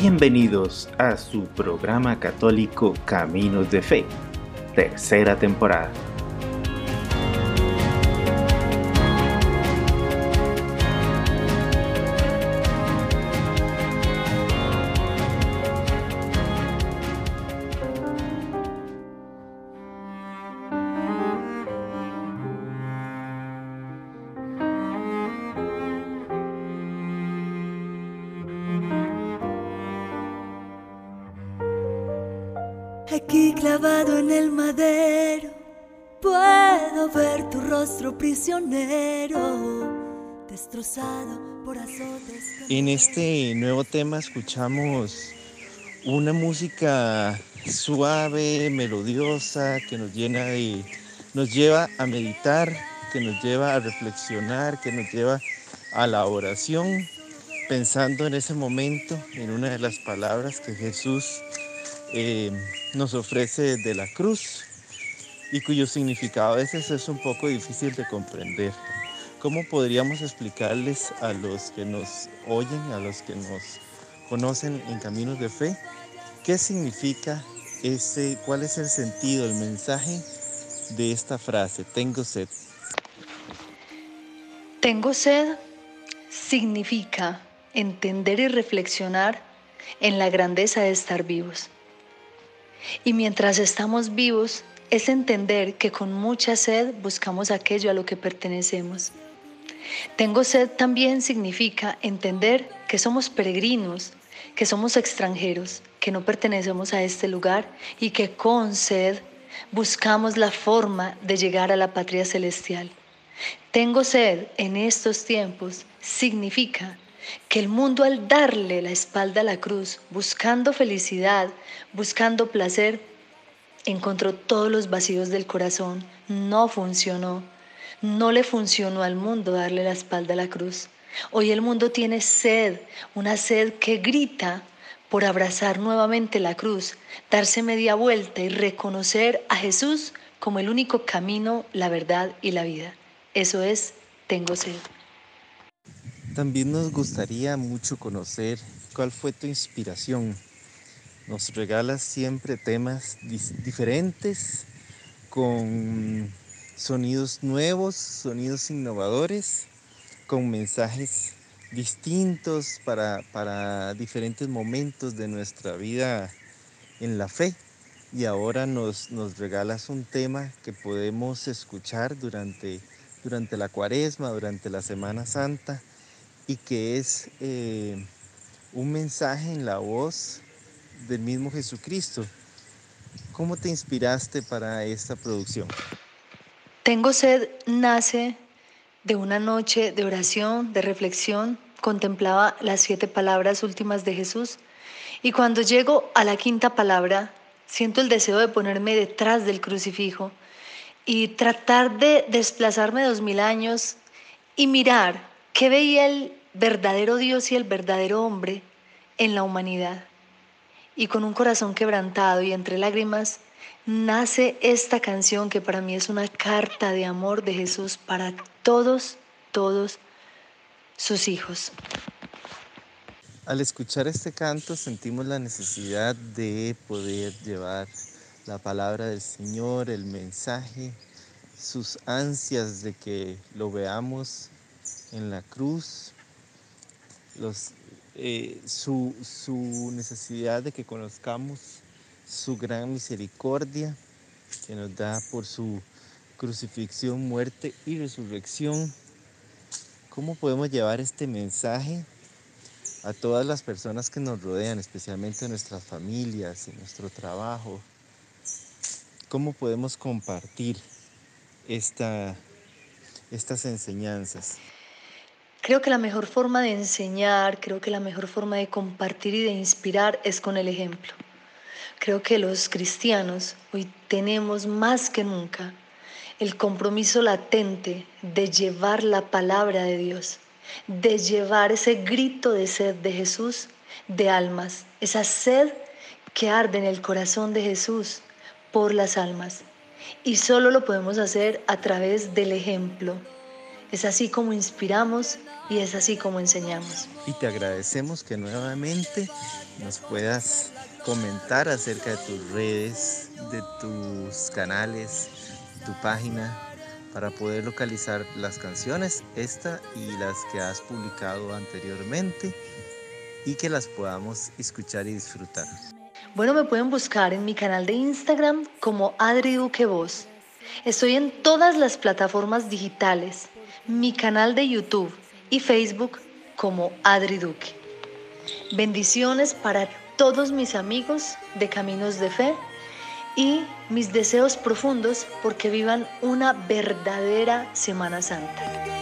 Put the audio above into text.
Bienvenidos a su programa católico Caminos de Fe, tercera temporada. Aquí clavado en el madero, puedo ver tu rostro prisionero, destrozado por azotes. En este nuevo tema escuchamos una música suave, melodiosa, que nos llena de, nos lleva a meditar, que nos lleva a reflexionar, que nos lleva a la oración, pensando en ese momento, en una de las palabras que Jesús eh, nos ofrece de la cruz y cuyo significado a veces es un poco difícil de comprender. ¿Cómo podríamos explicarles a los que nos oyen, a los que nos conocen en caminos de fe, qué significa ese, cuál es el sentido, el mensaje de esta frase, tengo sed? Tengo sed significa entender y reflexionar en la grandeza de estar vivos. Y mientras estamos vivos, es entender que con mucha sed buscamos aquello a lo que pertenecemos. Tengo sed también significa entender que somos peregrinos, que somos extranjeros, que no pertenecemos a este lugar y que con sed buscamos la forma de llegar a la patria celestial. Tengo sed en estos tiempos significa que el mundo al darle la espalda a la cruz, buscando felicidad, buscando placer, encontró todos los vacíos del corazón. No funcionó. No le funcionó al mundo darle la espalda a la cruz. Hoy el mundo tiene sed, una sed que grita por abrazar nuevamente la cruz, darse media vuelta y reconocer a Jesús como el único camino, la verdad y la vida. Eso es, tengo sed. También nos gustaría mucho conocer cuál fue tu inspiración. Nos regalas siempre temas diferentes, con sonidos nuevos, sonidos innovadores, con mensajes distintos para, para diferentes momentos de nuestra vida en la fe. Y ahora nos, nos regalas un tema que podemos escuchar durante, durante la cuaresma, durante la Semana Santa y que es eh, un mensaje en la voz del mismo Jesucristo. ¿Cómo te inspiraste para esta producción? Tengo sed nace de una noche de oración, de reflexión, contemplaba las siete palabras últimas de Jesús y cuando llego a la quinta palabra, siento el deseo de ponerme detrás del crucifijo y tratar de desplazarme dos mil años y mirar qué veía el verdadero Dios y el verdadero hombre en la humanidad. Y con un corazón quebrantado y entre lágrimas, nace esta canción que para mí es una carta de amor de Jesús para todos, todos sus hijos. Al escuchar este canto sentimos la necesidad de poder llevar la palabra del Señor, el mensaje, sus ansias de que lo veamos en la cruz, eh, su, necesidad de que conozcamos su gran misericordia que nos da por su crucifixión, muerte y resurrección. ¿Cómo podemos llevar este mensaje a todas las personas que nos rodean, especialmente en nuestras familias, en nuestro trabajo? ¿Cómo podemos compartir esta, estas enseñanzas? Creo que la mejor forma de enseñar, creo que la mejor forma de compartir y de inspirar es con el ejemplo. Creo que los cristianos hoy tenemos más que nunca el compromiso latente de llevar la palabra de Dios, de llevar ese grito de sed de Jesús de almas, esa sed que arde en el corazón de Jesús por las almas. Y solo lo podemos hacer a través del ejemplo, Es así como inspiramos y es así como enseñamos. Y te agradecemos que nuevamente nos puedas comentar acerca de tus redes, de tus canales, tu página, para poder localizar las canciones, esta y las que has publicado anteriormente, y que las podamos escuchar y disfrutar. Bueno, me pueden buscar en mi canal de Instagram como Adri Duque Voz. Estoy en todas las plataformas digitales, mi canal de YouTube y Facebook como Adri Duque. Bendiciones para todos mis amigos de Caminos de Fe y mis deseos profundos porque vivan una verdadera Semana Santa.